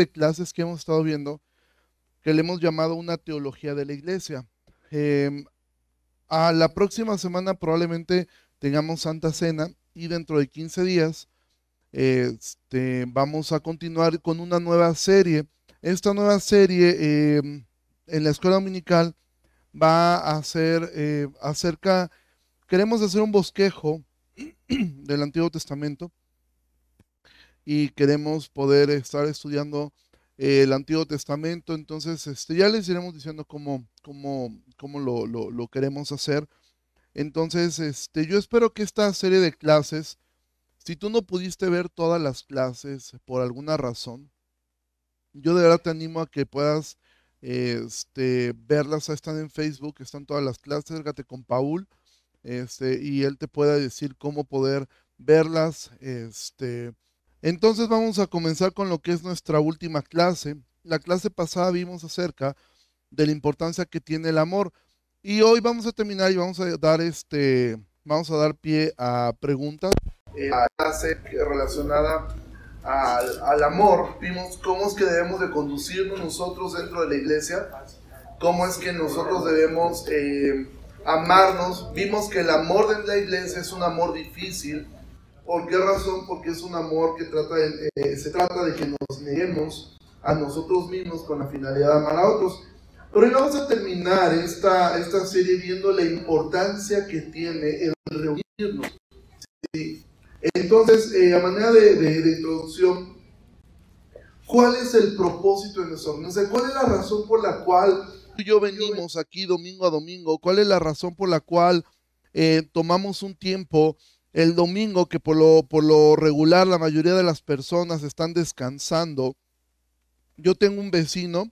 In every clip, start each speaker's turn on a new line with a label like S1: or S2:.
S1: de clases que hemos estado viendo que le hemos llamado una teología de la iglesia. Em, a la próxima semana probablemente tengamos Santa Cena y dentro de 15 días este, vamos a continuar con una nueva serie. Esta nueva serie em, en la escuela dominical va a ser eh, acerca, queremos hacer un bosquejo del Antiguo Testamento y queremos poder estar estudiando eh, el Antiguo Testamento. Entonces, este, ya les iremos diciendo cómo, cómo, cómo lo, lo, queremos hacer. Entonces, este, yo espero que esta serie de clases, si tú no pudiste ver todas las clases por alguna razón, yo de verdad te animo a que puedas este, verlas. Están en Facebook, están todas las clases. Érgate con Paul este, y él te pueda decir cómo poder verlas. Este, entonces vamos a comenzar con lo que es nuestra última clase. La clase pasada vimos acerca de la importancia que tiene el amor. Y hoy vamos a terminar y vamos a dar este, vamos a dar pie a preguntas. Eh, la clase relacionada al, amor, vimos cómo es que debemos de conducirnos nosotros dentro de la iglesia, cómo es que nosotros debemos eh, amarnos. Vimos que el amor de la iglesia es un amor difícil, ¿Por qué razón? Porque es un amor que trata eh, se trata de que nos neguemos a nosotros mismos con la finalidad de amar a otros. Pero hoy vamos a terminar esta, esta serie viendo la importancia que tiene el reunirnos. Entonces, eh, a manera de, introducción, ¿cuál es el propósito de nuestra reunión? ¿Cuál es la razón por la cual tú y yo venimos aquí domingo a domingo? ¿Cuál es la razón por la cual eh, tomamos un tiempo el domingo, que por lo, por lo regular la mayoría de las personas están descansando, yo tengo un vecino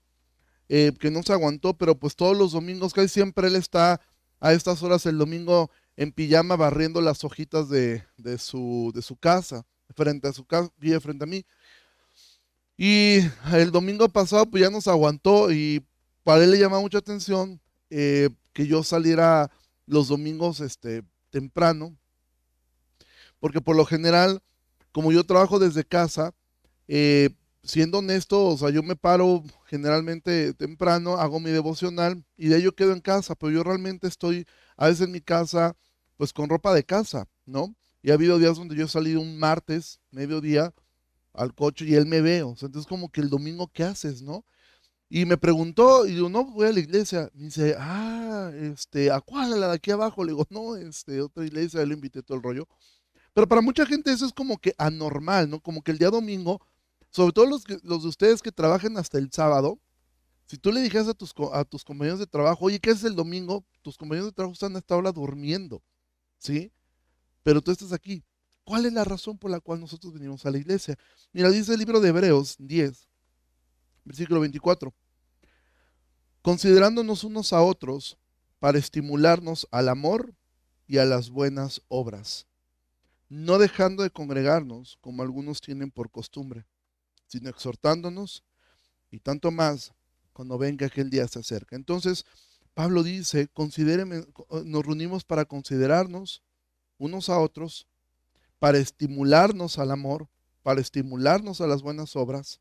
S1: eh, que no se aguantó, pero pues todos los domingos, casi siempre él está a estas horas el domingo en pijama barriendo las hojitas de, su, de su casa, frente a su casa, vive frente a mí. Y el domingo pasado pues ya nos aguantó y para él le llama mucha atención eh, que yo saliera los domingos este, temprano, porque por lo general, como yo trabajo desde casa, eh, siendo honesto, o sea, yo me paro generalmente temprano, hago mi devocional y de ahí yo quedo en casa, pero yo realmente estoy a veces en mi casa, pues con ropa de casa, ¿no? Y ha habido días donde yo he salido un martes, mediodía, al coche y él me ve, o sea, entonces como que el domingo, ¿qué haces, no? Y me preguntó, y yo, no, voy a la iglesia. Me dice, ah, este, ¿a cuál? ¿A la de aquí abajo? Le digo, no, este, otra iglesia, le invité todo el rollo. Pero para mucha gente eso es como que anormal, ¿no? Como que el día domingo, sobre todo los, los de ustedes que trabajan hasta el sábado, si tú le dijeras a tus, a tus compañeros de trabajo, oye, ¿qué es el domingo? Tus compañeros de trabajo están hasta ahora durmiendo, ¿sí? Pero tú estás aquí. ¿Cuál es la razón por la cual nosotros venimos a la iglesia? Mira, dice el libro de Hebreos 10, versículo 24. Considerándonos unos a otros para estimularnos al amor y a las buenas obras no dejando de congregarnos como algunos tienen por costumbre, sino exhortándonos y tanto más cuando venga aquel día se acerca. Entonces, Pablo dice, nos reunimos para considerarnos unos a otros, para estimularnos al amor, para estimularnos a las buenas obras,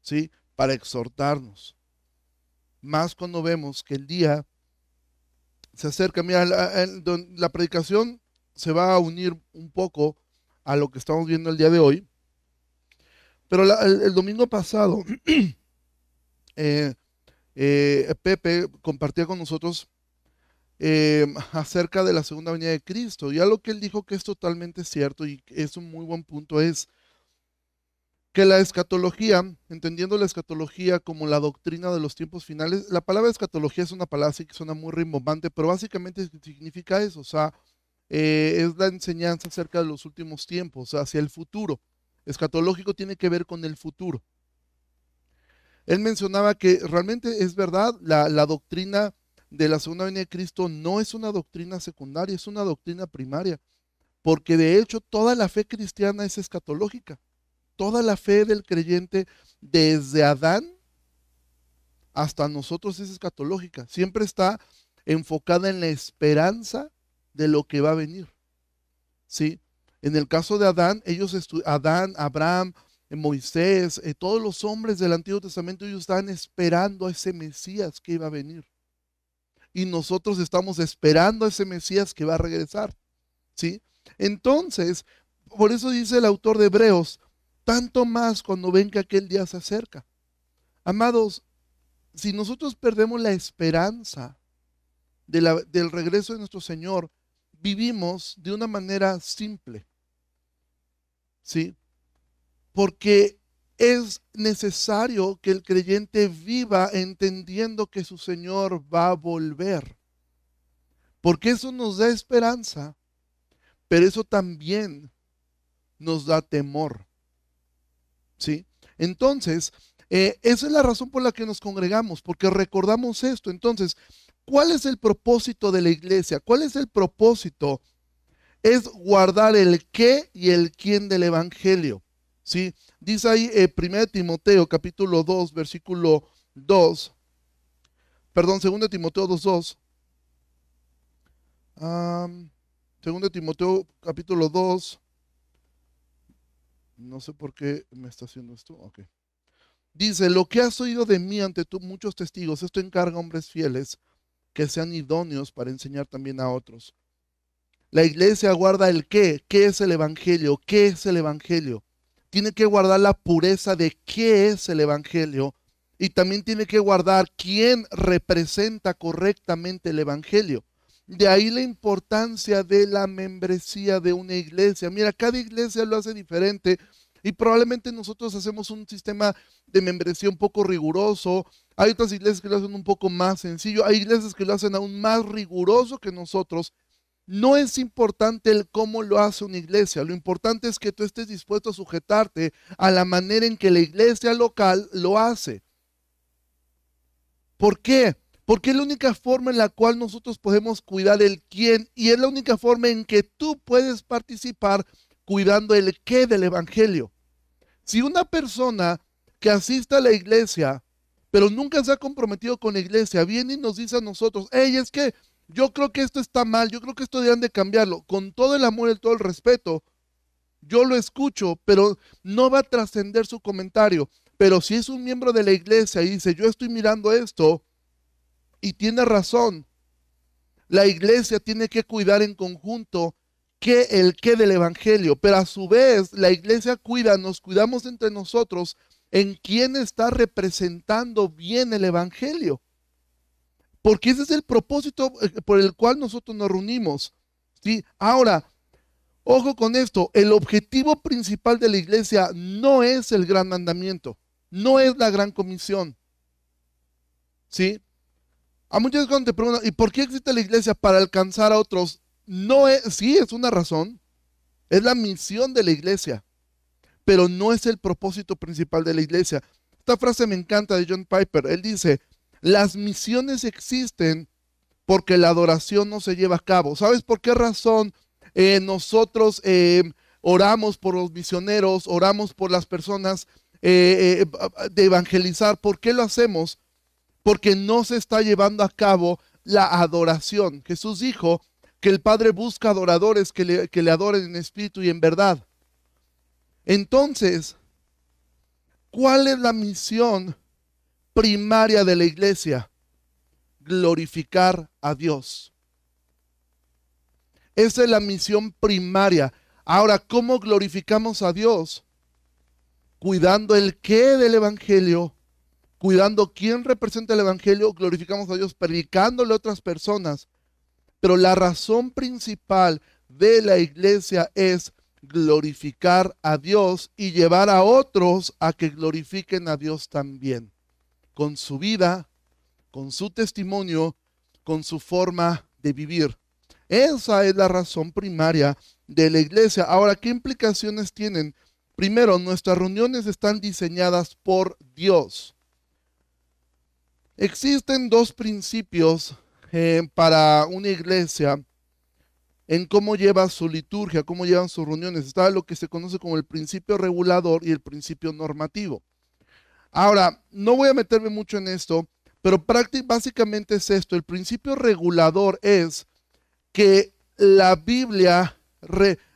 S1: ¿sí? Para exhortarnos. Más cuando vemos que el día se acerca. Mira, la, la predicación se va a unir un poco a lo que estamos viendo el día de hoy. Pero el, domingo pasado, eh, eh, Pepe compartía con nosotros eh, acerca de la segunda venida de Cristo. Y algo que él dijo que es totalmente cierto y es un muy buen punto es que la escatología, entendiendo la escatología como la doctrina de los tiempos finales, la palabra escatología es una palabra así que suena muy rimbombante, pero básicamente significa eso, o sea, eh, es la enseñanza acerca de los últimos tiempos, hacia el futuro. Escatológico tiene que ver con el futuro. Él mencionaba que realmente es verdad, la, doctrina de la segunda venida de Cristo no es una doctrina secundaria, es una doctrina primaria, porque de hecho toda la fe cristiana es escatológica. Toda la fe del creyente desde Adán hasta nosotros es escatológica. Siempre está enfocada en la esperanza de lo que va a venir. ¿Sí? En el caso de Adán, ellos Adán, Abraham, Moisés, eh, todos los hombres del Antiguo Testamento, ellos estaban esperando a ese Mesías que iba a venir. Y nosotros estamos esperando a ese Mesías que va a regresar. ¿Sí? Entonces, por eso dice el autor de Hebreos, tanto más cuando ven que aquel día se acerca. Amados, si nosotros perdemos la esperanza del regreso de nuestro Señor, vivimos de una manera simple. ¿Sí? Porque es necesario que el creyente viva entendiendo que su Señor va a volver. Porque eso nos da esperanza, pero eso también nos da temor. ¿Sí? Entonces, eh, esa es la razón por la que nos congregamos, porque recordamos esto. Entonces, ¿cuál es el propósito de la iglesia? ¿Cuál es el propósito? Es guardar el qué y el quién del Evangelio. ¿Sí? Dice ahí eh, 1 Timoteo capítulo 2, versículo 2. Perdón, 2 Timoteo 2, 2. 2 Timoteo capítulo 2. No sé por qué me está haciendo esto. Ok. Dice, lo que has oído de mí ante tú, muchos testigos, esto encarga a hombres fieles que sean idóneos para enseñar también a otros. La iglesia guarda el qué, qué es el Evangelio, qué es el Evangelio. Tiene que guardar la pureza de qué es el Evangelio y también tiene que guardar quién representa correctamente el Evangelio. De ahí la importancia de la membresía de una iglesia. Mira, cada iglesia lo hace diferente y probablemente nosotros hacemos un sistema de membresía un poco riguroso. Hay otras iglesias que lo hacen un poco más sencillo. Hay iglesias que lo hacen aún más riguroso que nosotros. No es importante el cómo lo hace una iglesia. Lo importante es que tú estés dispuesto a sujetarte a la manera en que la iglesia local lo hace. ¿Por qué? Porque es la única forma en la cual nosotros podemos cuidar el quién y es la única forma en que tú puedes participar cuidando el qué del Evangelio. Si una persona que asista a la iglesia, pero nunca se ha comprometido con la iglesia, viene y nos dice a nosotros, hey, es que yo creo que esto está mal, yo creo que esto deberían de cambiarlo, con todo el amor y todo el respeto, yo lo escucho, pero no va a trascender su comentario. Pero si es un miembro de la iglesia y dice, yo estoy mirando esto, y tiene razón. La iglesia tiene que cuidar en conjunto que el qué del evangelio, pero a su vez la iglesia cuida, nos cuidamos entre nosotros en quién está representando bien el evangelio. Porque ese es el propósito eh, por el cual nosotros nos reunimos. ¿sí? Ahora, ojo con esto, el objetivo principal de la iglesia no es el gran mandamiento, no es la gran comisión. ¿Sí? A muchas veces te preguntan, ¿y por qué existe la iglesia para alcanzar a otros? No es, sí, es una razón. Es la misión de la iglesia, pero no es el propósito principal de la iglesia. Esta frase me encanta de John Piper. Él dice, las misiones existen porque la adoración no se lleva a cabo. ¿Sabes por qué razón eh, nosotros eh, oramos por los misioneros, oramos por las personas eh, de evangelizar? ¿Por qué lo hacemos? porque no se está llevando a cabo la adoración. Jesús dijo que el Padre busca adoradores que le, adoren en espíritu y en verdad. Entonces, ¿cuál es la misión primaria de la iglesia? Glorificar a Dios. Esa es la misión primaria. Ahora, ¿cómo glorificamos a Dios? Cuidando el qué del Evangelio cuidando quién representa el Evangelio, glorificamos a Dios, predicándole a otras personas. Pero la razón principal de la iglesia es glorificar a Dios y llevar a otros a que glorifiquen a Dios también, con su vida, con su testimonio, con su forma de vivir. Esa es la razón primaria de la iglesia. Ahora, ¿qué implicaciones tienen? Primero, nuestras reuniones están diseñadas por Dios. Existen dos principios eh, para una iglesia en cómo lleva su liturgia, cómo llevan sus reuniones. Está lo que se conoce como el principio regulador y el principio normativo. Ahora, no voy a meterme mucho en esto, pero básicamente es esto. El principio regulador es que la Biblia,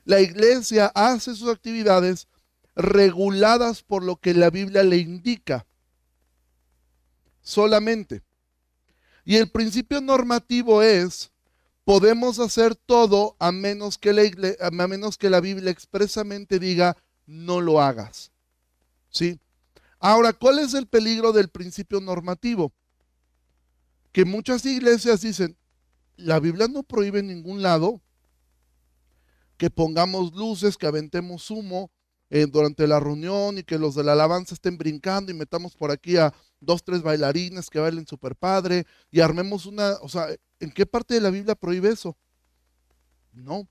S1: la iglesia hace sus actividades reguladas por lo que la Biblia le indica. Solamente. Y el principio normativo es, podemos hacer todo a menos que la, Biblia expresamente diga, no lo hagas. ¿Sí? Ahora, ¿cuál es el peligro del principio normativo? Que muchas iglesias dicen, la Biblia no prohíbe en ningún lado que pongamos luces, que aventemos humo eh, durante la reunión y que los de la alabanza estén brincando y metamos por aquí a dos, tres bailarines que bailen super padre y armemos una, o sea, ¿en qué parte de la Biblia prohíbe eso? No.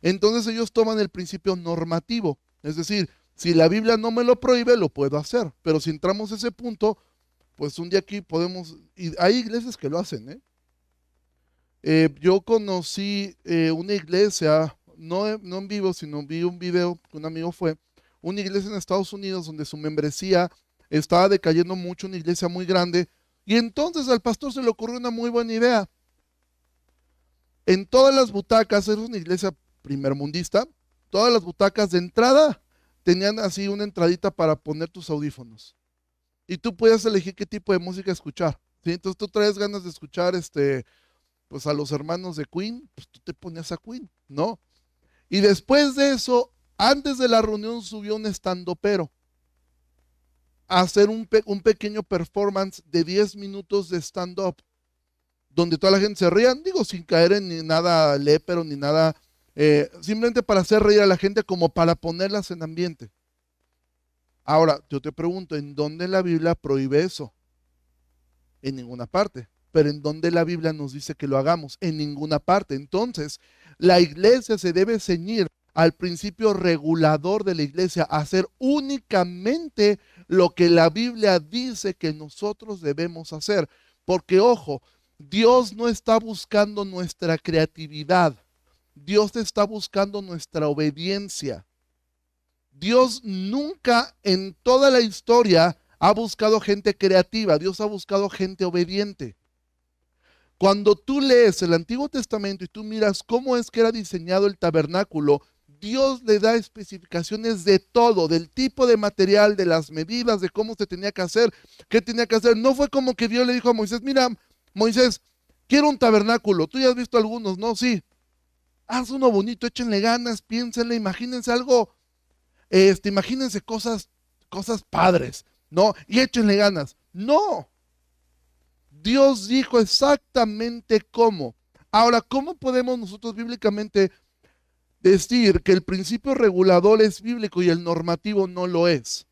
S1: Entonces ellos toman el principio normativo, es decir, si la Biblia no me lo prohíbe, lo puedo hacer, pero si entramos a ese punto, pues un día aquí podemos, y hay iglesias que lo hacen, ¿eh? eh yo conocí eh, una iglesia, no, no en vivo, sino vi un video que un amigo fue, una iglesia en Estados Unidos donde su membresía estaba decayendo mucho, una iglesia muy grande, y entonces al pastor se le ocurrió una muy buena idea. En todas las butacas, es una iglesia primermundista, todas las butacas de entrada tenían así una entradita para poner tus audífonos. Y tú puedes elegir qué tipo de música escuchar. Entonces tú traes ganas de escuchar este, pues a los hermanos de Queen, pues tú te ponías a Queen, ¿no? Y después de eso, antes de la reunión subió un estandopero a hacer un, un pequeño performance de 10 minutos de stand-up, donde toda la gente se ría, digo, sin caer en ni nada lépero ni nada, eh, simplemente para hacer reír a la gente como para ponerlas en ambiente. Ahora, yo te pregunto, ¿en dónde la Biblia prohíbe eso? En ninguna parte. Pero ¿en dónde la Biblia nos dice que lo hagamos? En ninguna parte. Entonces, la iglesia se debe ceñir al principio regulador de la iglesia, hacer únicamente lo que la Biblia dice que nosotros debemos hacer. Porque, ojo, Dios no está buscando nuestra creatividad, Dios está buscando nuestra obediencia. Dios nunca en toda la historia ha buscado gente creativa, Dios ha buscado gente obediente. Cuando tú lees el Antiguo Testamento y tú miras cómo es que era diseñado el tabernáculo, Dios le da especificaciones de todo, del tipo de material, de las medidas, de cómo se tenía que hacer, qué tenía que hacer. No fue como que Dios le dijo a Moisés, mira, Moisés, quiero un tabernáculo. Tú ya has visto algunos, ¿no? Sí. Haz uno bonito, échenle ganas, piénsenle, imagínense algo, este, imagínense cosas, cosas padres, ¿no? Y échenle ganas. No. Dios dijo exactamente cómo. Ahora, ¿cómo podemos nosotros bíblicamente decir que el principio regulador es bíblico y el normativo no lo es?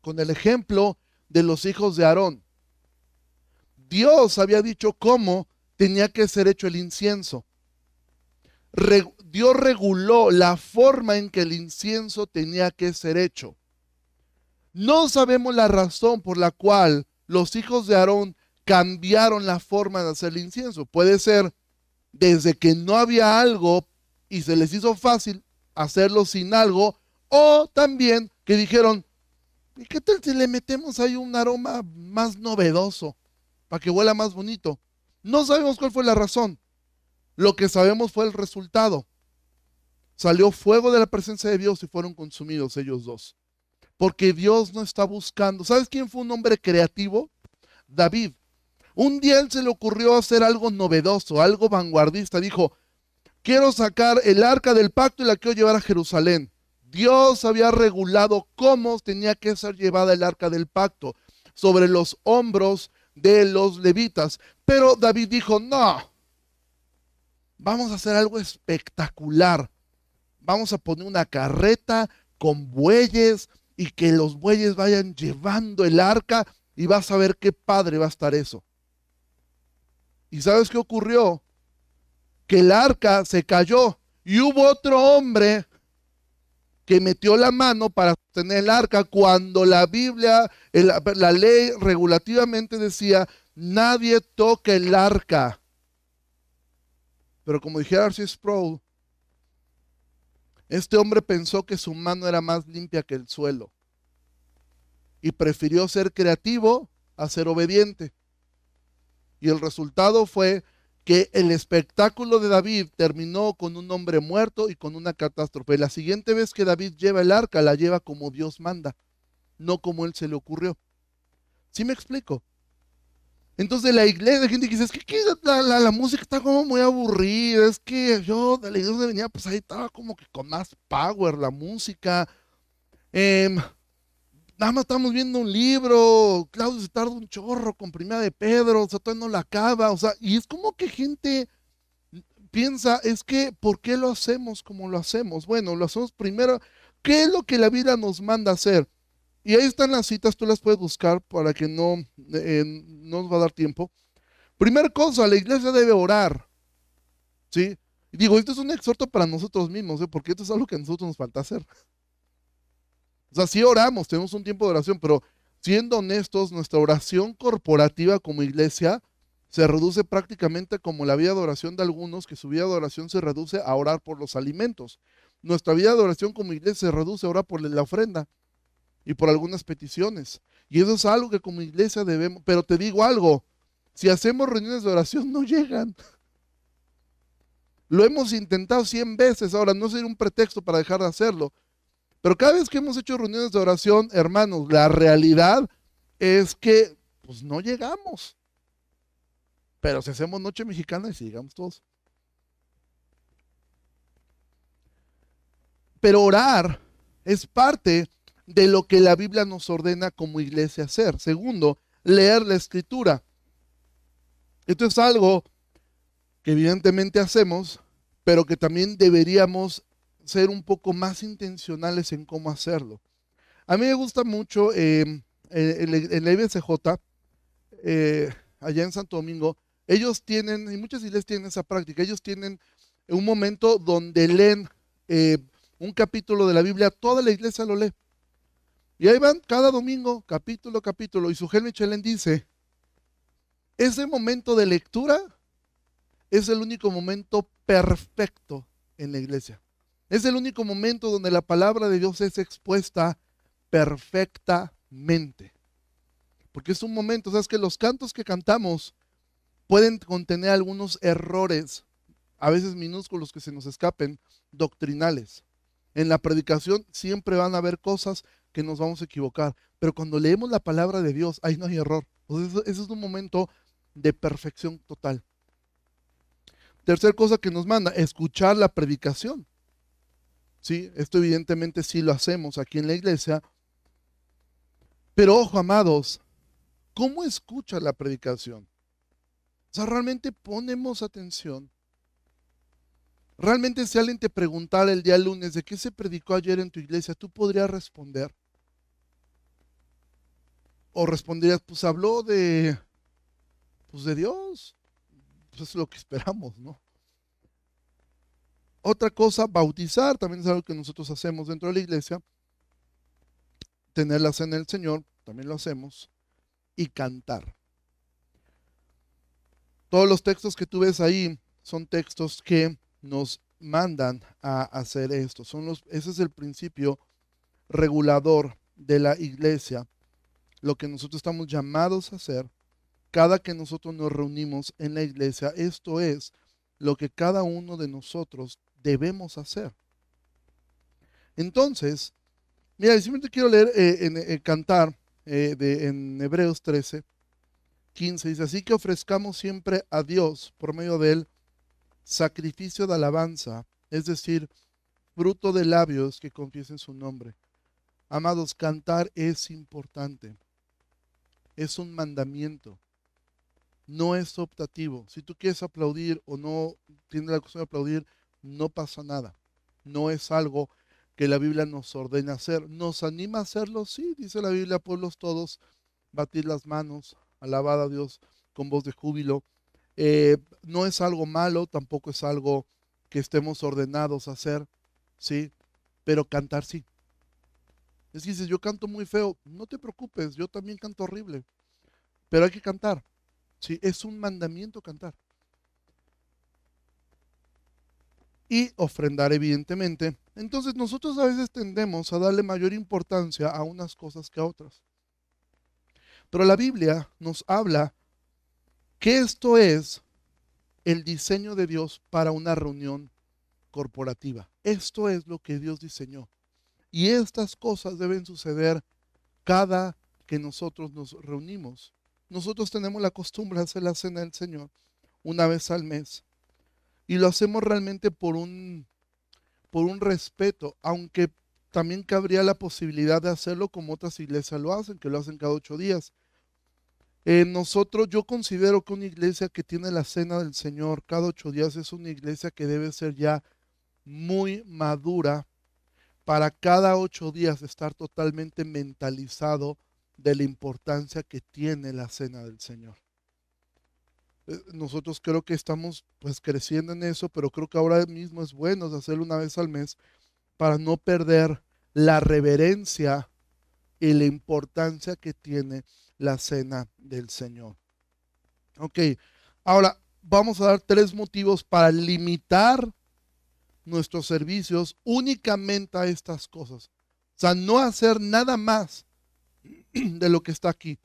S1: Con el ejemplo de los hijos de Aarón. Dios había dicho cómo tenía que ser hecho el incienso. Dios reguló la forma en que el incienso tenía que ser hecho. No sabemos la razón por la cual los hijos de Aarón cambiaron la forma de hacer el incienso. Puede ser desde que no había algo y se les hizo fácil hacerlo sin algo, o también que dijeron, ¿y qué tal si le metemos ahí un aroma más novedoso para que huela más bonito? No sabemos cuál fue la razón. Lo que sabemos fue el resultado. Salió fuego de la presencia de Dios y fueron consumidos ellos dos. Porque Dios no está buscando. ¿Sabes quién fue un hombre creativo? David. Un día él se le ocurrió hacer algo novedoso, algo vanguardista. Dijo, quiero sacar el arca del pacto y la quiero llevar a Jerusalén. Dios había regulado cómo tenía que ser llevada el arca del pacto sobre los hombros de los levitas. Pero David dijo, no, vamos a hacer algo espectacular. Vamos a poner una carreta con bueyes y que los bueyes vayan llevando el arca y vas a ver qué padre va a estar eso. ¿Y sabes qué ocurrió? Que el arca se cayó y hubo otro hombre que metió la mano para sostener el arca cuando la Biblia, la ley regulativamente decía, nadie toque el arca. Pero como dijera Arceus Sproul, este hombre pensó que su mano era más limpia que el suelo y prefirió ser creativo a ser obediente. Y el resultado fue que el espectáculo de David terminó con un hombre muerto y con una catástrofe. La siguiente vez que David lleva el arca, la lleva como Dios manda, no como él se le ocurrió. ¿Sí me explico? Entonces la iglesia, la gente dice, es que la, música está como muy aburrida, es que yo de la iglesia venía, pues ahí estaba como que con más power la música. Em, nada más estamos viendo un libro, Claudio se tarda un chorro con Primera de Pedro, o sea, todavía no la acaba, o sea, y es como que gente piensa, es que, ¿por qué lo hacemos como lo hacemos? Bueno, lo hacemos primero, ¿qué es lo que la vida nos manda hacer? Y ahí están las citas, tú las puedes buscar para que no, eh, no nos va a dar tiempo. Primera cosa, la iglesia debe orar, ¿sí? digo, esto es un exhorto para nosotros mismos, ¿eh? porque esto es algo que a nosotros nos falta hacer. Sea, sí oramos, tenemos un tiempo de oración, pero siendo honestos, nuestra oración corporativa como iglesia se reduce prácticamente como la vida de oración de algunos, que su vida de oración se reduce a orar por los alimentos. Nuestra vida de oración como iglesia se reduce a orar por la ofrenda y por algunas peticiones. Y eso es algo que como iglesia debemos, pero te digo algo, si hacemos reuniones de oración no llegan. Lo hemos intentado cien veces, ahora no sería un pretexto para dejar de hacerlo, pero cada vez que hemos hecho reuniones de oración, hermanos, la realidad es que pues no llegamos. Pero si hacemos noche mexicana y si llegamos todos. Pero orar es parte de lo que la Biblia nos ordena como iglesia hacer. Segundo, leer la escritura. Esto es algo que evidentemente hacemos, pero que también deberíamos ser un poco más intencionales en cómo hacerlo. A mí me gusta mucho en la IBCJ, allá en Santo Domingo, ellos tienen, y muchas iglesias tienen esa práctica, ellos tienen un momento donde leen eh, un capítulo de la Biblia, toda la iglesia lo lee. Y ahí van cada domingo, capítulo, capítulo, y su jefe Michelin dice, ese momento de lectura es el único momento perfecto en la iglesia. Es el único momento donde la palabra de Dios es expuesta perfectamente. Porque es un momento, sabes que los cantos que cantamos pueden contener algunos errores, a veces minúsculos que se nos escapen, doctrinales. En la predicación siempre van a haber cosas que nos vamos a equivocar, pero cuando leemos la palabra de Dios, ahí no hay error. ese es un momento de perfección total. Tercer cosa que nos manda, escuchar la predicación. ¿Sí? Esto evidentemente sí lo hacemos aquí en la iglesia. Pero ojo, amados, ¿cómo escucha la predicación? O sea, realmente ponemos atención. Realmente si alguien te preguntara el día lunes de qué se predicó ayer en tu iglesia, tú podrías responder. O responderías, pues habló de, pues de Dios. Pues es lo que esperamos, ¿no? Otra cosa, bautizar, también es algo que nosotros hacemos dentro de la iglesia. Tener la cena del Señor, también lo hacemos. Y cantar. Todos los textos que tú ves ahí son textos que nos mandan a hacer esto. Son los, ese es el principio regulador de la iglesia. Lo que nosotros estamos llamados a hacer cada que nosotros nos reunimos en la iglesia. Esto es lo que cada uno de nosotros debemos hacer. Entonces, mira, simplemente quiero leer eh, en, eh, cantar eh, de, en Hebreos 13, 15, dice, así que ofrezcamos siempre a Dios por medio de él sacrificio de alabanza, es decir, fruto de labios que confiesen su nombre. Amados, cantar es importante. Es un mandamiento. No es optativo. Si tú quieres aplaudir o no tienes la costumbre de aplaudir, no pasa nada. No es algo que la Biblia nos ordena hacer. ¿Nos anima a hacerlo? Sí, dice la Biblia, pueblos todos, batir las manos, alabar a Dios con voz de júbilo. Eh, no es algo malo, tampoco es algo que estemos ordenados a hacer, ¿sí? Pero cantar sí. Es que dices, yo canto muy feo, no te preocupes, yo también canto horrible, pero hay que cantar, ¿sí? Es un mandamiento cantar. Y ofrendar evidentemente. Entonces nosotros a veces tendemos a darle mayor importancia a unas cosas que a otras. Pero la Biblia nos habla que esto es el diseño de Dios para una reunión corporativa. Esto es lo que Dios diseñó. Y estas cosas deben suceder cada que nosotros nos reunimos. Nosotros tenemos la costumbre de hacer la cena del Señor una vez al mes. Y lo hacemos realmente por un, por un respeto, aunque también cabría la posibilidad de hacerlo como otras iglesias lo hacen, que lo hacen cada ocho días. Eh, nosotros, yo considero que una iglesia que tiene la cena del Señor cada ocho días es una iglesia que debe ser ya muy madura para cada ocho días estar totalmente mentalizado de la importancia que tiene la cena del Señor. Eh, nosotros creo que estamos pues creciendo en eso, pero creo que ahora mismo es bueno hacerlo una vez al mes para no perder la reverencia y la importancia que tiene la cena del Señor. Ok, ahora vamos a dar tres motivos para limitar nuestros servicios únicamente a estas cosas. O sea, no hacer nada más de lo que está aquí,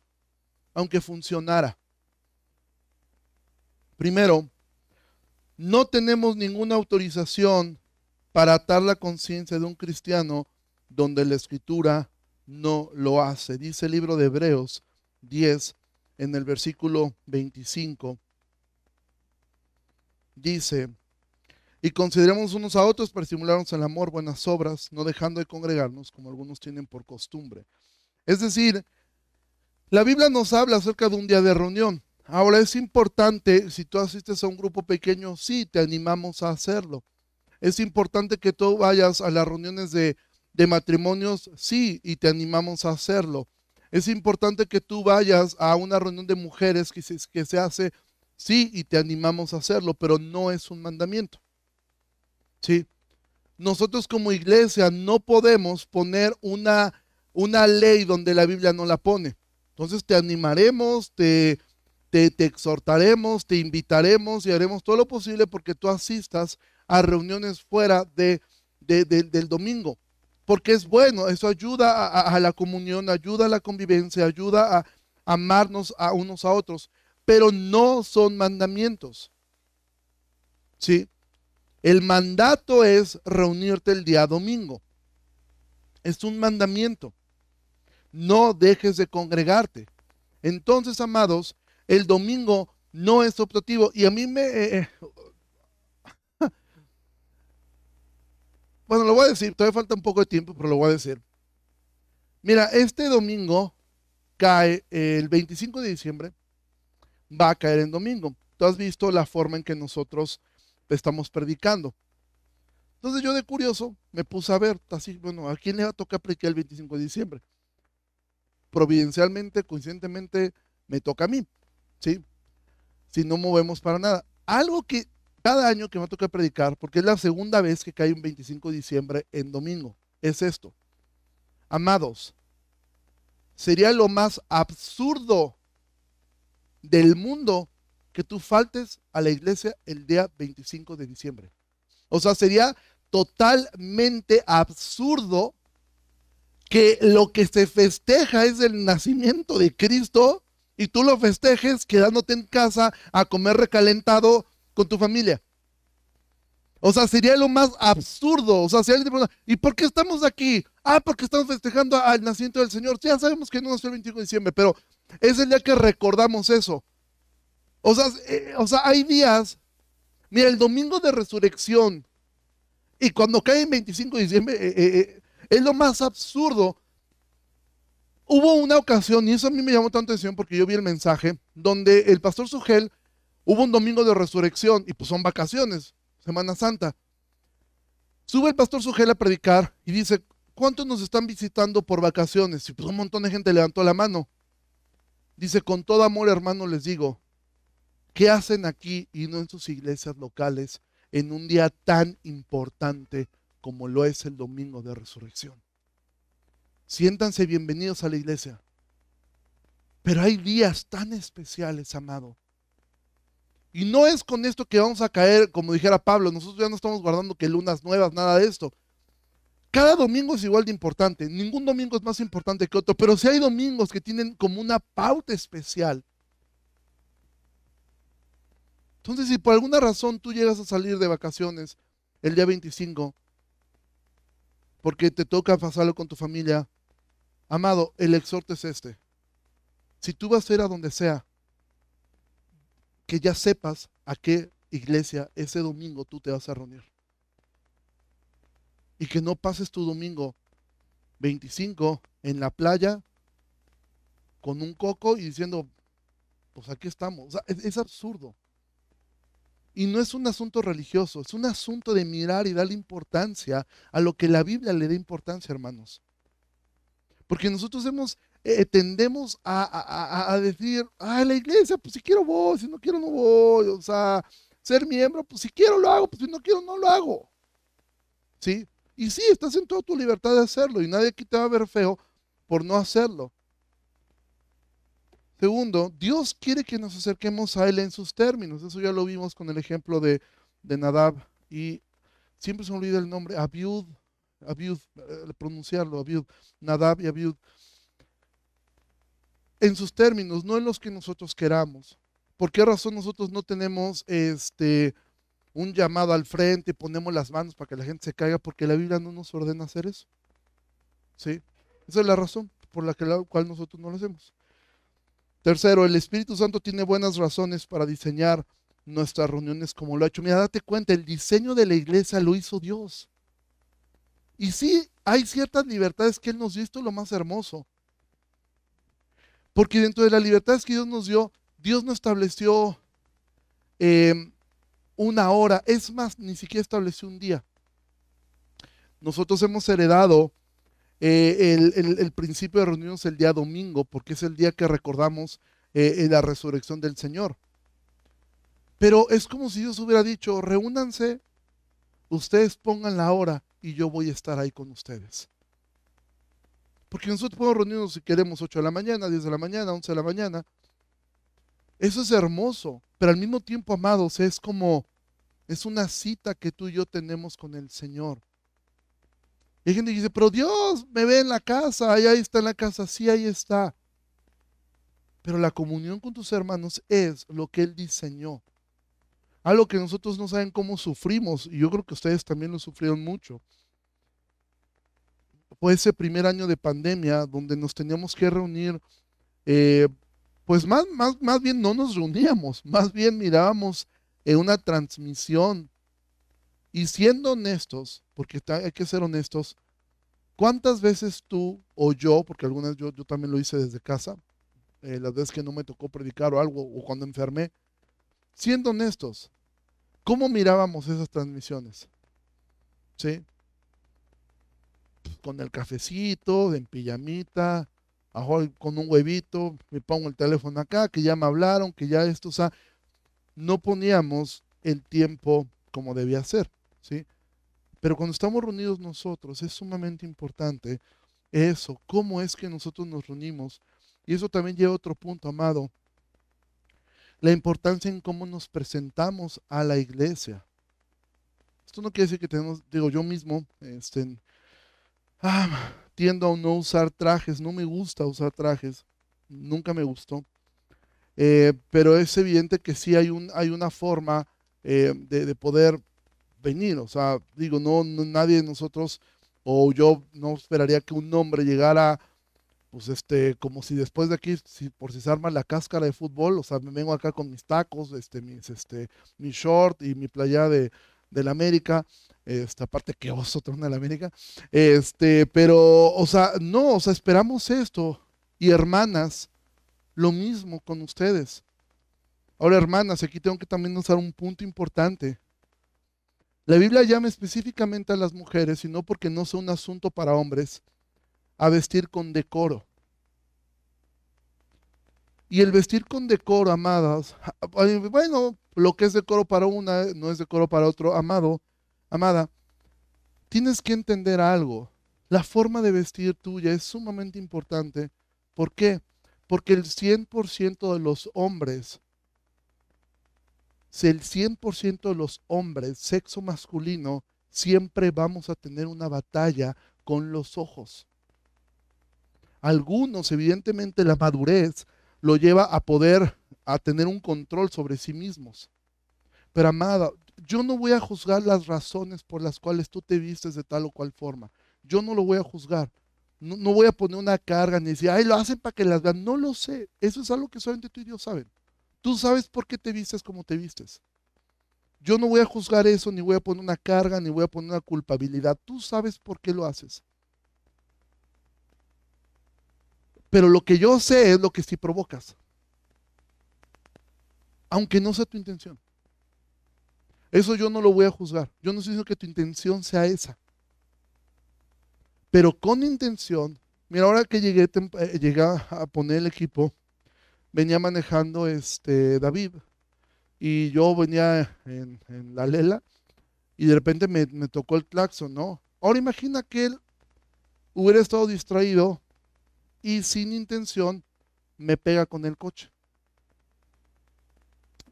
S1: aunque funcionara. Primero, no tenemos ninguna autorización para atar la conciencia de un cristiano donde la escritura no lo hace. Dice el libro de Hebreos 10 en el versículo 25. Dice, y consideremos unos a otros para estimularnos el amor, buenas obras, no dejando de congregarnos como algunos tienen por costumbre. Es decir, la Biblia nos habla acerca de un día de reunión. Ahora es importante, si tú asistes a un grupo pequeño, sí, te animamos a hacerlo. Es importante que tú vayas a las reuniones de, de matrimonios, sí, y te animamos a hacerlo. Es importante que tú vayas a una reunión de mujeres que se, hace, sí, y te animamos a hacerlo, pero no es un mandamiento. ¿sí? Nosotros como iglesia no podemos poner una, una ley donde la Biblia no la pone. Entonces te animaremos, te, te, exhortaremos, te invitaremos y haremos todo lo posible porque tú asistas a reuniones fuera de, del domingo. Porque es bueno, eso ayuda a, a, la comunión, ayuda a la convivencia, ayuda a amarnos a unos a otros, pero no son mandamientos. ¿Sí? El mandato es reunirte el día domingo. Es un mandamiento. No dejes de congregarte. Entonces, amados, el domingo no es optativo. Y a mí me... Eh, eh, bueno, lo voy a decir, todavía falta un poco de tiempo, pero lo voy a decir. Mira, este domingo cae el 25 de diciembre, va a caer en domingo. Tú has visto la forma en que nosotros estamos predicando. Entonces yo de curioso me puse a ver, así, bueno, ¿a quién le va a tocar predicar el 25 de diciembre? Providencialmente, coincidentemente, me toca a mí, ¿sí? Si no movemos para nada. Algo que cada año que me toca predicar, porque es la segunda vez que cae un 25 de diciembre en domingo, es esto. Amados, sería lo más absurdo del mundo que tú faltes a la iglesia el día 25 de diciembre. O sea, sería totalmente absurdo que lo que se festeja es el nacimiento de Cristo y tú lo festejes quedándote en casa a comer recalentado con tu familia. O sea, sería lo más absurdo. O sea, si alguien te pregunta, ¿y por qué estamos aquí? Ah, porque estamos festejando al nacimiento del Señor. Ya sabemos que no nació el 25 de diciembre, pero es el día que recordamos eso. O sea, eh, o sea, hay días, mira, el domingo de resurrección y cuando cae en 25 de diciembre eh, eh, es lo más absurdo. Hubo una ocasión, y eso a mí me llamó tanto atención porque yo vi el mensaje, donde el pastor Sugel hubo un domingo de resurrección y pues son vacaciones, Semana Santa. Sube el pastor Sugel a predicar y dice, ¿cuántos nos están visitando por vacaciones? Y pues un montón de gente levantó la mano. Dice, con todo amor hermano les digo, ¿Qué hacen aquí y no en sus iglesias locales en un día tan importante como lo es el domingo de resurrección? Siéntanse bienvenidos a la iglesia. Pero hay días tan especiales, amado. Y no es con esto que vamos a caer, como dijera Pablo, nosotros ya no estamos guardando que lunas nuevas, nada de esto. Cada domingo es igual de importante, ningún domingo es más importante que otro, pero si hay domingos que tienen como una pauta especial, Entonces, si por alguna razón tú llegas a salir de vacaciones el día 25, porque te toca pasarlo con tu familia, amado, el exhorto es este. Si tú vas a ir a donde sea, que ya sepas a qué iglesia ese domingo tú te vas a reunir. Y que no pases tu domingo 25 en la playa con un coco y diciendo, pues aquí estamos. es absurdo. Y no es un asunto religioso, es un asunto de mirar y darle importancia a lo que la Biblia le da importancia, hermanos. Porque nosotros hemos, eh, tendemos a, decir, ah, la iglesia, pues si quiero voy, si no quiero no voy. O sea, ser miembro, pues si quiero lo hago, pues si no quiero no lo hago. ¿Sí? Y sí, estás en toda tu libertad de hacerlo y nadie aquí te va a ver feo por no hacerlo. Segundo, Dios quiere que nos acerquemos a Él en sus términos. Eso ya lo vimos con el ejemplo de, Nadab. Y siempre se me olvida el nombre, Abiud, Abiud, eh, pronunciarlo, Abiud, Nadab y Abiud. En sus términos, no en los que nosotros queramos. ¿Por qué razón nosotros no tenemos este, un llamado al frente, ponemos las manos para que la gente se caiga? Porque la Biblia no nos ordena hacer eso. ¿Sí? Esa es la razón por la, que, la cual nosotros no lo hacemos. Tercero, el Espíritu Santo tiene buenas razones para diseñar nuestras reuniones como lo ha hecho. Mira, date cuenta, el diseño de la iglesia lo hizo Dios. Y sí, hay ciertas libertades que Él nos dio, esto es lo más hermoso. Porque dentro de las libertades que Dios nos dio, Dios no estableció em, una hora, es más, ni siquiera estableció un día. Nosotros hemos heredado eh, el, principio de reunirnos el día domingo, porque es el día que recordamos eh, la resurrección del Señor. Pero es como si Dios hubiera dicho, reúnanse, ustedes pongan la hora y yo voy a estar ahí con ustedes. Porque nosotros podemos reunirnos si queremos 8 de la mañana, 10 de la mañana, 11 de la mañana. Eso es hermoso, pero al mismo tiempo, amados, es como, es una cita que tú y yo tenemos con el Señor. Y hay gente que dice, pero Dios me ve en la casa, ahí, ahí está en la casa, sí, ahí está. Pero la comunión con tus hermanos es lo que Él diseñó. Algo que nosotros no saben cómo sufrimos, y yo creo que ustedes también lo sufrieron mucho. Fue ese primer año de pandemia donde nos teníamos que reunir, eh, pues más, más, más bien no nos reuníamos, más bien mirábamos en una transmisión y siendo honestos, porque hay que ser honestos, ¿cuántas veces tú o yo, porque algunas yo, yo también lo hice desde casa, eh, las veces que no me tocó predicar o algo, o cuando enfermé, siendo honestos, ¿cómo mirábamos esas transmisiones? ¿Sí? Con el cafecito, en pijamita, con un huevito, me pongo el teléfono acá, que ya me hablaron, que ya esto, o sea, no poníamos el tiempo como debía ser. ¿sí? Pero cuando estamos reunidos nosotros es sumamente importante eso, cómo es que nosotros nos reunimos. Y eso también lleva a otro punto, amado. La importancia en cómo nos presentamos a la iglesia. Esto no quiere decir que tenemos, digo yo mismo, este, ah, tiendo a no usar trajes, no me gusta usar trajes, nunca me gustó. Eh, pero es evidente que sí hay, un, hay una forma eh, de, de, poder venir. O sea, digo, no, nadie de nosotros, o yo no esperaría que un hombre llegara, pues este, como si después de aquí, si, por si se arma la cáscara de fútbol, o sea, me vengo acá con mis tacos, este, mis, este, mi short y mi playa de, la América, esta parte que oso de la América, este, pero, o sea, no, o sea, esperamos esto. Y hermanas, lo mismo con ustedes. Ahora, hermanas, aquí tengo que también usar un punto importante. La Biblia llama específicamente a las mujeres, y no porque no sea un asunto para hombres, a vestir con decoro. Y el vestir con decoro, amadas, bueno, lo que es decoro para una no es decoro para otro, amado, amada, tienes que entender algo. La forma de vestir tuya es sumamente importante. ¿Por qué? Porque el 100% de los hombres si el 100% de los hombres, sexo masculino, siempre vamos a tener una batalla con los ojos. Algunos, evidentemente, la madurez lo lleva a poder, a tener un control sobre sí mismos. Pero amada, yo no voy a juzgar las razones por las cuales tú te vistes de tal o cual forma. Yo no lo voy a juzgar. No, voy a poner una carga ni decir, ay, lo hacen para que las vean. No lo sé. Eso es algo que solamente tú y Dios saben. Tú sabes por qué te vistes como te vistes. Yo no voy a juzgar eso, ni voy a poner una carga, ni voy a poner una culpabilidad. Tú sabes por qué lo haces. Pero lo que yo sé es lo que sí provocas. Aunque no sea tu intención. Eso yo no lo voy a juzgar. Yo no estoy diciendo que tu intención sea esa. Pero con intención, mira, ahora que llegué, eh, a poner el equipo, venía manejando este David y yo venía en, la lela y de repente me, me, tocó el claxon, ¿no? Ahora imagina que él hubiera estado distraído y sin intención me pega con el coche.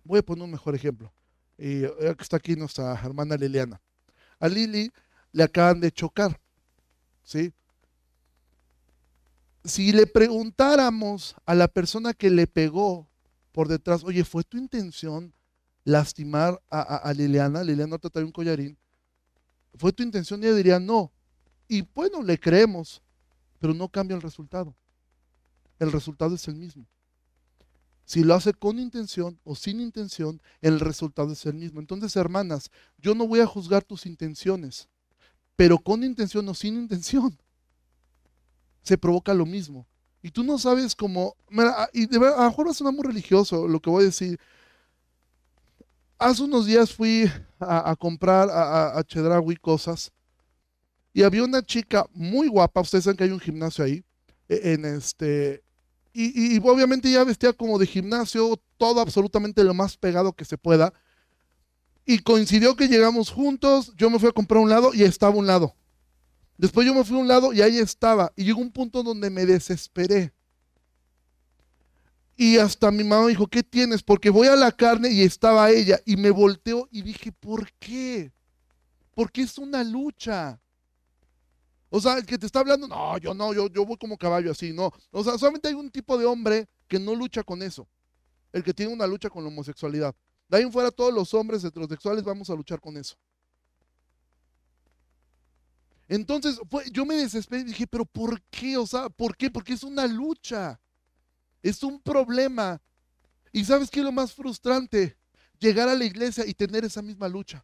S1: Voy a poner un mejor ejemplo. Y que está aquí nuestra hermana Liliana. A Lili le acaban de chocar, ¿sí? Si le preguntáramos a la persona que le pegó por detrás, oye, ¿fue tu intención lastimar a, Liliana? Liliana te trae un collarín. ¿Fue tu intención? Y ella diría, no. Y bueno, le creemos, pero no cambia el resultado. El resultado es el mismo. Si lo hace con intención o sin intención, el resultado es el mismo. Entonces, hermanas, yo no voy a juzgar tus intenciones, pero con intención o sin intención, se provoca lo mismo. Y tú no sabes cómo, ah, y de verdad, a lo mejor va a sonar muy religioso lo que voy a decir. Hace unos días fui a, comprar a, a Chedraui cosas y había una chica muy guapa, ustedes saben que hay un gimnasio ahí, e, en este, y, obviamente ya vestía como de gimnasio, todo absolutamente lo más pegado que se pueda. Y coincidió que llegamos juntos, yo me fui a comprar un lado y estaba un lado. Después yo me fui a un lado y ahí estaba. Y llegó un punto donde me desesperé. Y hasta mi mamá dijo, ¿qué tienes? Porque voy a la carne y estaba ella. Y me volteó y dije, ¿por qué? Porque es una lucha. O sea, el que te está hablando, no, yo no, yo, yo voy como caballo así, no. O sea, solamente hay un tipo de hombre que no lucha con eso. El que tiene una lucha con la homosexualidad. De ahí en fuera, todos los hombres heterosexuales vamos a luchar con eso. Entonces, yo me desesperé y dije, pero ¿por qué? O sea, ¿por qué? Porque es una lucha. Es un problema. ¿Y sabes qué es lo más frustrante? Llegar a la iglesia y tener esa misma lucha.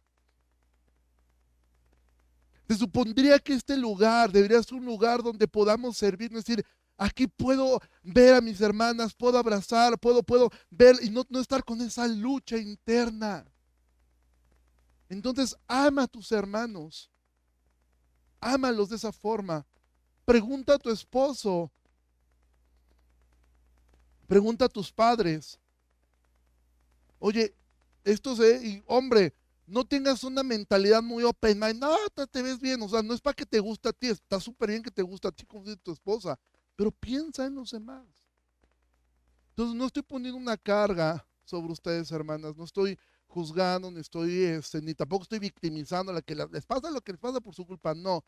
S1: Se supondría que este lugar debería ser un lugar donde podamos servir, es decir, aquí puedo ver a mis hermanas, puedo abrazar, puedo, puedo ver y no, no estar con esa lucha interna. Entonces, ama a tus hermanos, ámalos de esa forma. Pregunta a tu esposo, pregunta a tus padres. Oye, esto es, y hombre, no tengas una mentalidad muy open mind. No, te, ves bien. O sea, no es para que te guste a ti. Está súper bien que te guste a ti como tu esposa. Pero piensa en los demás. Entonces, no estoy poniendo una carga sobre ustedes, hermanas. No estoy juzgando, ni estoy, este, ni tampoco estoy victimizando a la que les pasa lo que les pasa por su culpa. No.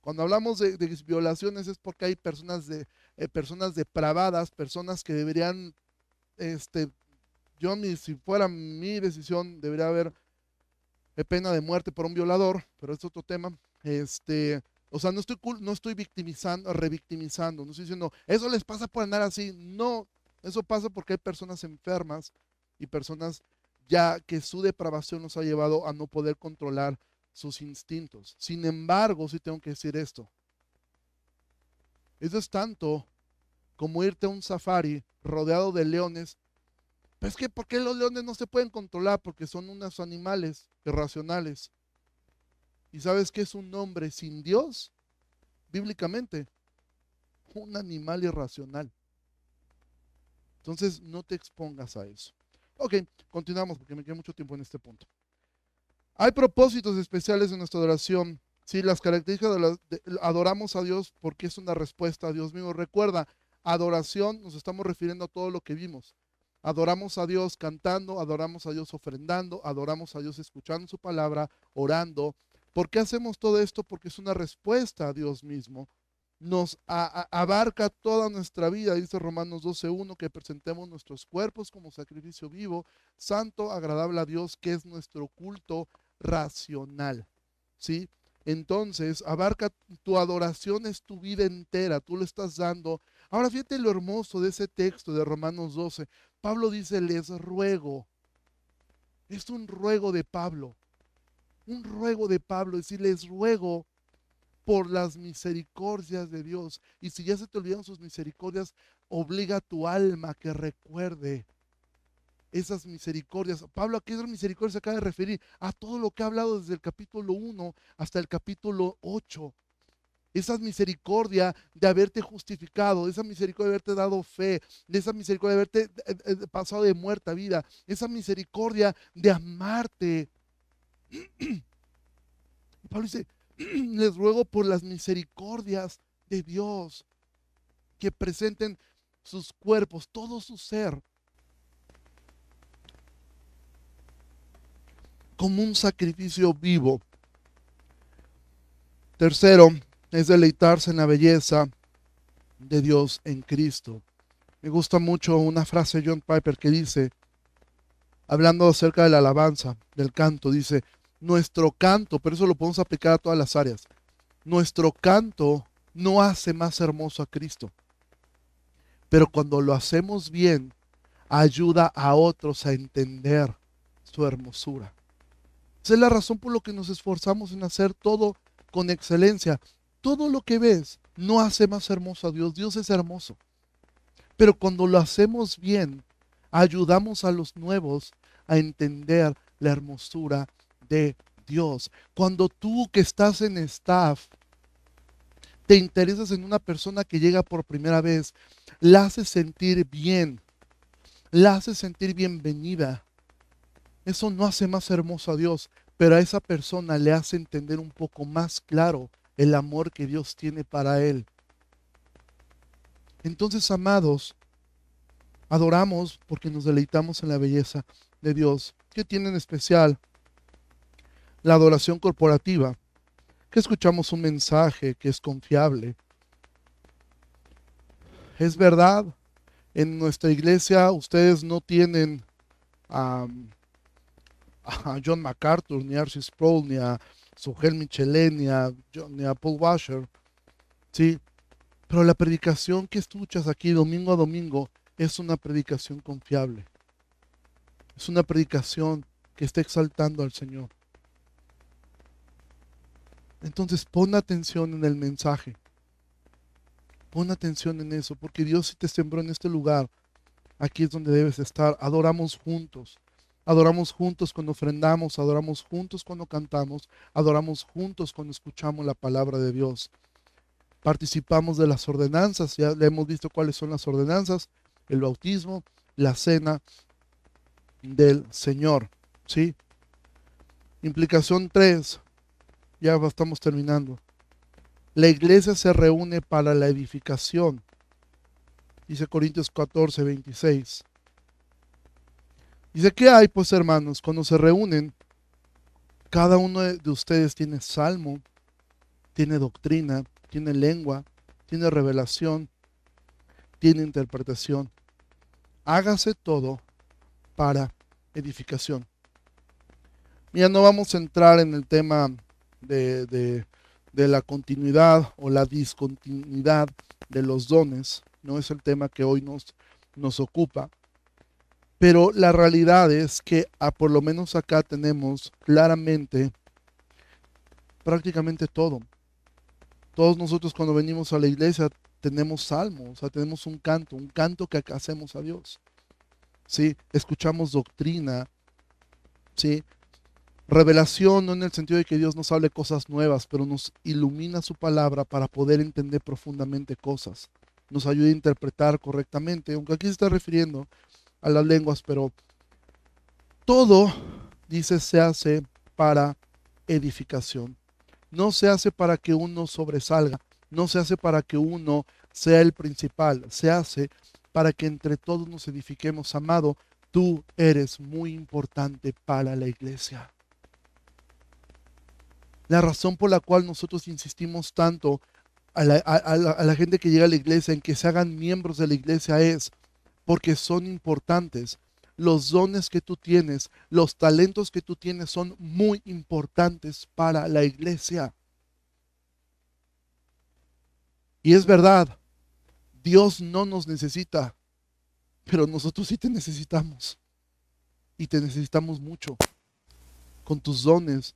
S1: Cuando hablamos de, violaciones es porque hay personas de eh, personas depravadas, personas que deberían, este, yo si fuera mi decisión, debería haber pena de muerte por un violador, pero es otro tema. Este, o sea, no estoy, no estoy victimizando, revictimizando, no estoy diciendo, eso les pasa por andar así. No, eso pasa porque hay personas enfermas y personas ya que su depravación nos ha llevado a no poder controlar sus instintos. Sin embargo, sí tengo que decir esto. Eso es tanto como irte a un safari rodeado de leones pero es que, ¿por qué los leones no se pueden controlar? Porque son unos animales irracionales. ¿Y sabes qué es un hombre sin Dios? Bíblicamente, un animal irracional. Entonces, no te expongas a eso. Ok, continuamos porque me queda mucho tiempo en este punto. Hay propósitos especiales en nuestra adoración. Sí, las características de, la, adoramos a Dios porque es una respuesta a Dios mismo. Recuerda, adoración nos estamos refiriendo a todo lo que vimos. Adoramos a Dios cantando, adoramos a Dios ofrendando, adoramos a Dios escuchando su palabra, orando. ¿Por qué hacemos todo esto? Porque es una respuesta a Dios mismo. nos abarca toda nuestra vida, dice Romanos 12.1, que presentemos nuestros cuerpos como sacrificio vivo, santo, agradable a Dios, que es nuestro culto racional. ¿Sí? Entonces, abarca tu adoración, es tu vida entera, tú le estás dando. Ahora fíjate lo hermoso de ese texto de Romanos 12. Pablo dice, les ruego. Es un ruego de Pablo. Un ruego de Pablo, es decir, les ruego por las misericordias de Dios. Y si ya se te olvidan sus misericordias, obliga a tu alma que recuerde esas misericordias. Pablo, ¿a qué misericordia se acaba de referir? A todo lo que ha hablado desde el capítulo 1 hasta el capítulo 8. Esa misericordia de haberte justificado, esa misericordia de haberte dado fe, esa misericordia de haberte eh, eh, pasado de muerta a vida, esa misericordia de amarte. Pablo dice, les ruego por las misericordias de Dios que presenten sus cuerpos, todo su ser, como un sacrificio vivo. Tercero, es deleitarse en la belleza de Dios en Cristo. Me gusta mucho una frase de John Piper que dice, hablando acerca de la alabanza, del canto, dice, nuestro canto, pero eso lo podemos aplicar a todas las áreas, nuestro canto no hace más hermoso a Cristo. Pero cuando lo hacemos bien, ayuda a otros a entender su hermosura. Esa es la razón por la que nos esforzamos en hacer todo con excelencia. Todo lo que ves no hace más hermoso a Dios. Dios es hermoso. Pero cuando lo hacemos bien, ayudamos a los nuevos a entender la hermosura de Dios. Cuando tú que estás en staff, te interesas en una persona que llega por primera vez, la haces sentir bien, la haces sentir bienvenida. Eso no hace más hermoso a Dios, pero a esa persona le hace entender un poco más claro el amor que Dios tiene para él. Entonces, amados, adoramos porque nos deleitamos en la belleza de Dios. ¿Qué tiene en especial? la adoración corporativa, que escuchamos un mensaje que es confiable. Es verdad, en nuestra iglesia ustedes no tienen a John MacArthur, ni a Archie Sproul, ni a Sugel Michelin, ni a, ni a Paul Washer, ¿sí? Pero la predicación que escuchas aquí domingo a domingo es una predicación confiable. Es una predicación que está exaltando al Señor. Entonces pon atención en el mensaje. Pon atención en eso, porque Dios si te sembró en este lugar, aquí es donde debes estar. Adoramos juntos. Adoramos juntos cuando ofrendamos, adoramos juntos cuando cantamos, adoramos juntos cuando escuchamos la palabra de Dios. Participamos de las ordenanzas, ya le hemos visto cuáles son las ordenanzas, el bautismo, la cena del Señor. ¿sí? Implicación 3, ya estamos terminando. La iglesia se reúne para la edificación. Dice Corintios 14, 26. Dice, ¿qué hay pues hermanos? Cuando se reúnen, cada uno de ustedes tiene salmo, tiene doctrina, tiene lengua, tiene revelación, tiene interpretación. Hágase todo para edificación. Ya no vamos a entrar en el tema de, la continuidad o la discontinuidad de los dones. No es el tema que hoy nos, nos ocupa. Pero la realidad es que a, por lo menos acá tenemos claramente prácticamente todo. Todos nosotros cuando venimos a la iglesia tenemos salmos, o sea, tenemos un canto, un canto que hacemos a Dios. ¿Sí? Escuchamos doctrina, ¿sí? Revelación no en el sentido de que Dios nos hable cosas nuevas, pero nos ilumina su palabra para poder entender profundamente cosas. Nos ayuda a interpretar correctamente, aunque aquí se está refiriendo a las lenguas, pero todo, dice, se hace para edificación. No se hace para que uno sobresalga, no se hace para que uno sea el principal, se hace para que entre todos nos edifiquemos. Amado, tú eres muy importante para la iglesia. La razón por la cual nosotros insistimos tanto a la, a la gente que llega a la iglesia, en que se hagan miembros de la iglesia, es porque son importantes. Los dones que tú tienes, los talentos que tú tienes son muy importantes para la iglesia. Y es verdad, Dios no nos necesita, pero nosotros sí te necesitamos. Y te necesitamos mucho. Con tus dones,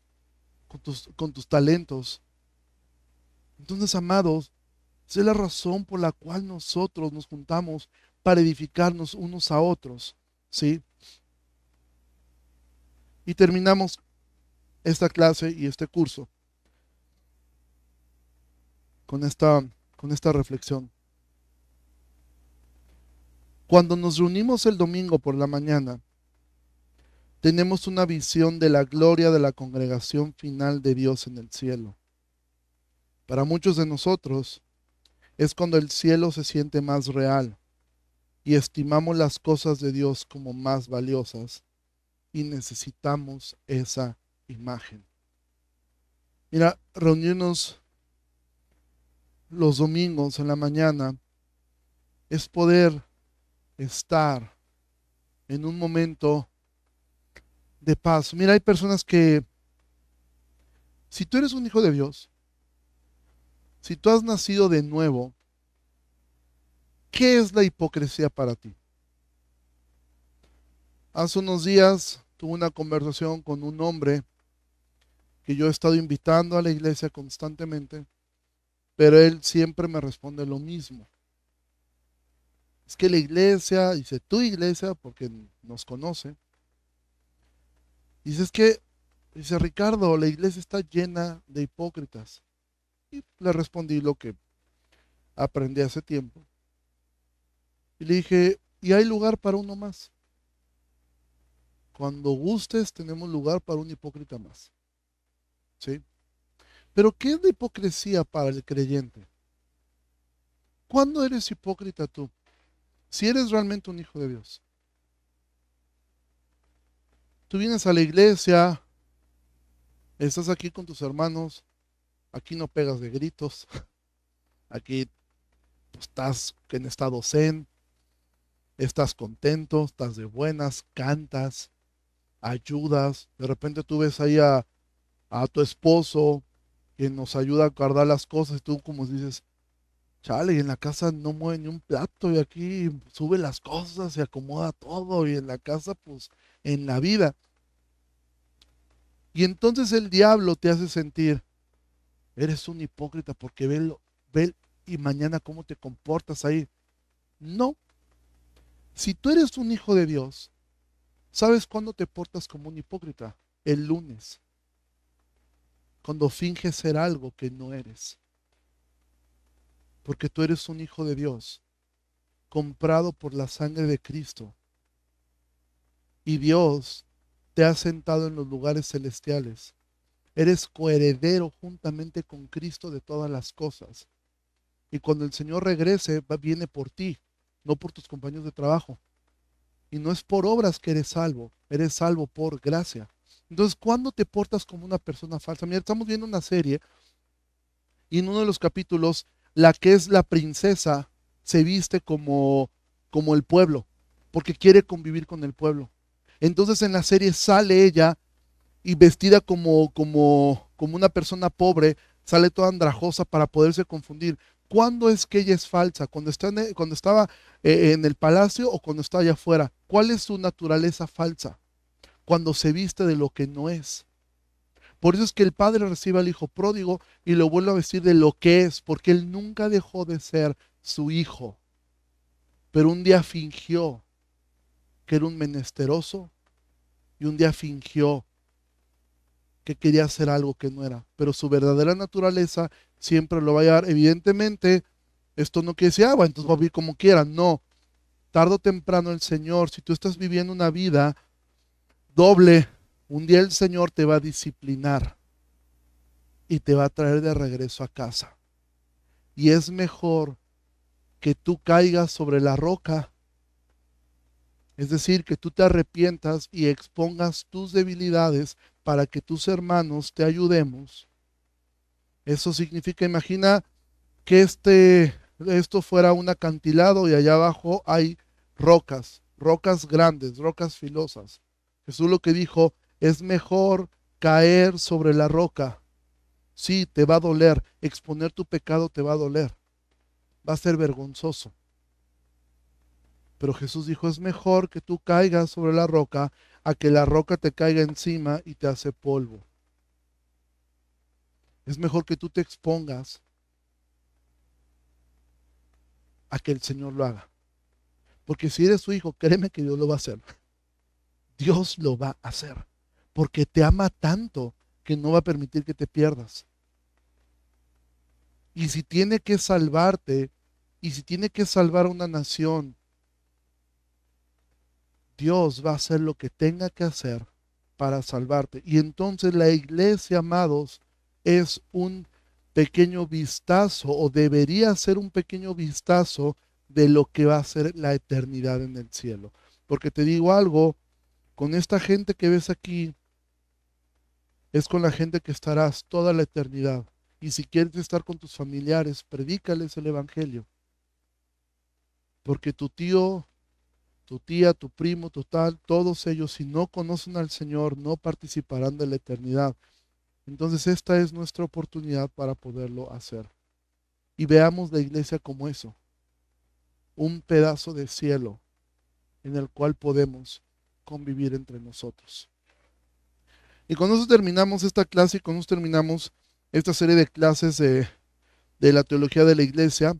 S1: con tus, con tus talentos. Entonces, amados, esa es la razón por la cual nosotros nos juntamos para edificarnos unos a otros. ¿Sí? Y terminamos esta clase y este curso con esta con esta reflexión. Cuando nos reunimos el domingo por la mañana, tenemos una visión de la gloria de la congregación final de Dios en el cielo. Para muchos de nosotros es cuando el cielo se siente más real y estimamos las cosas de Dios como más valiosas y necesitamos esa imagen. Mira, reunirnos los domingos en la mañana es poder estar en un momento de paz. Mira, hay personas que, si tú eres un hijo de Dios, si tú has nacido de nuevo, ¿qué es la hipocresía para ti? Hace unos días tuve una conversación con un hombre que yo he estado invitando a la iglesia constantemente pero él siempre me responde lo mismo. Es que la iglesia, dice tu iglesia, porque nos conoce, dice es que, dice Ricardo, la iglesia está llena de hipócritas. Y le respondí lo que aprendí hace tiempo. Y le dije, y hay lugar para uno más. Cuando gustes, tenemos lugar para un hipócrita más. ¿Sí? Pero ¿qué es la hipocresía para el creyente? ¿Cuándo eres hipócrita tú? Si eres realmente un hijo de Dios. Tú vienes a la iglesia, estás aquí con tus hermanos, aquí no pegas de gritos, aquí estás en estado zen, estás contento, estás de buenas, cantas, ayudas, de repente tú ves ahí a, a tu esposo que nos ayuda a guardar las cosas. Y tú como dices, chale, y en la casa no mueve ni un plato y aquí sube las cosas, se acomoda todo y en la casa, pues, en la vida. Y entonces el diablo te hace sentir, eres un hipócrita porque ve, ve y mañana cómo te comportas ahí. No. Si tú eres un hijo de Dios, ¿sabes cuándo te portas como un hipócrita? El lunes cuando finges ser algo que no eres. Porque tú eres un hijo de Dios, comprado por la sangre de Cristo. Y Dios te ha sentado en los lugares celestiales. Eres coheredero juntamente con Cristo de todas las cosas. Y cuando el Señor regrese, viene por ti, no por tus compañeros de trabajo. Y no es por obras que eres salvo, eres salvo por gracia. Entonces, ¿cuándo te portas como una persona falsa? Mira, estamos viendo una serie y en uno de los capítulos, la que es la princesa se viste como, como el pueblo, porque quiere convivir con el pueblo. Entonces en la serie sale ella y vestida como, como, como una persona pobre, sale toda andrajosa para poderse confundir. ¿Cuándo es que ella es falsa? ¿Cuando, está cuando estaba eh, en el palacio o cuando está allá afuera? ¿Cuál es su naturaleza falsa? cuando se viste de lo que no es. Por eso es que el padre recibe al hijo pródigo y lo vuelve a vestir de lo que es, porque él nunca dejó de ser su hijo. Pero un día fingió que era un menesteroso y un día fingió que quería hacer algo que no era. Pero su verdadera naturaleza siempre lo va a llevar. Evidentemente, esto no quiere decir, ah, bueno, entonces va a vivir como quiera. No. Tardo o temprano el Señor, si tú estás viviendo una vida doble, un día el Señor te va a disciplinar y te va a traer de regreso a casa. Y es mejor que tú caigas sobre la roca, es decir, que tú te arrepientas y expongas tus debilidades para que tus hermanos te ayudemos. Eso significa, imagina que este, esto fuera un acantilado y allá abajo hay rocas, rocas grandes, rocas filosas. Jesús lo que dijo, es mejor caer sobre la roca. Sí, te va a doler, exponer tu pecado te va a doler, va a ser vergonzoso. Pero Jesús dijo, es mejor que tú caigas sobre la roca a que la roca te caiga encima y te hace polvo. Es mejor que tú te expongas a que el Señor lo haga. Porque si eres su hijo, créeme que Dios lo va a hacer. Dios lo va a hacer. Porque te ama tanto que no va a permitir que te pierdas. Y si tiene que salvarte, y si tiene que salvar a una nación, Dios va a hacer lo que tenga que hacer para salvarte. Y entonces la iglesia, amados, es un pequeño vistazo o debería ser un pequeño vistazo de lo que va a ser la eternidad en el cielo. Porque te digo algo, con esta gente que ves aquí, es con la gente que estarás toda la eternidad. Y si quieres estar con tus familiares, predícales el Evangelio. Porque tu tío, tu tía, tu primo, tu tal, todos ellos, si no conocen al Señor, no participarán de la eternidad. Entonces esta es nuestra oportunidad para poderlo hacer. Y veamos la iglesia como eso, un pedazo de cielo en el cual podemos convivir entre nosotros. Y con eso terminamos esta clase y con eso terminamos esta serie de clases de, de la teología de la iglesia.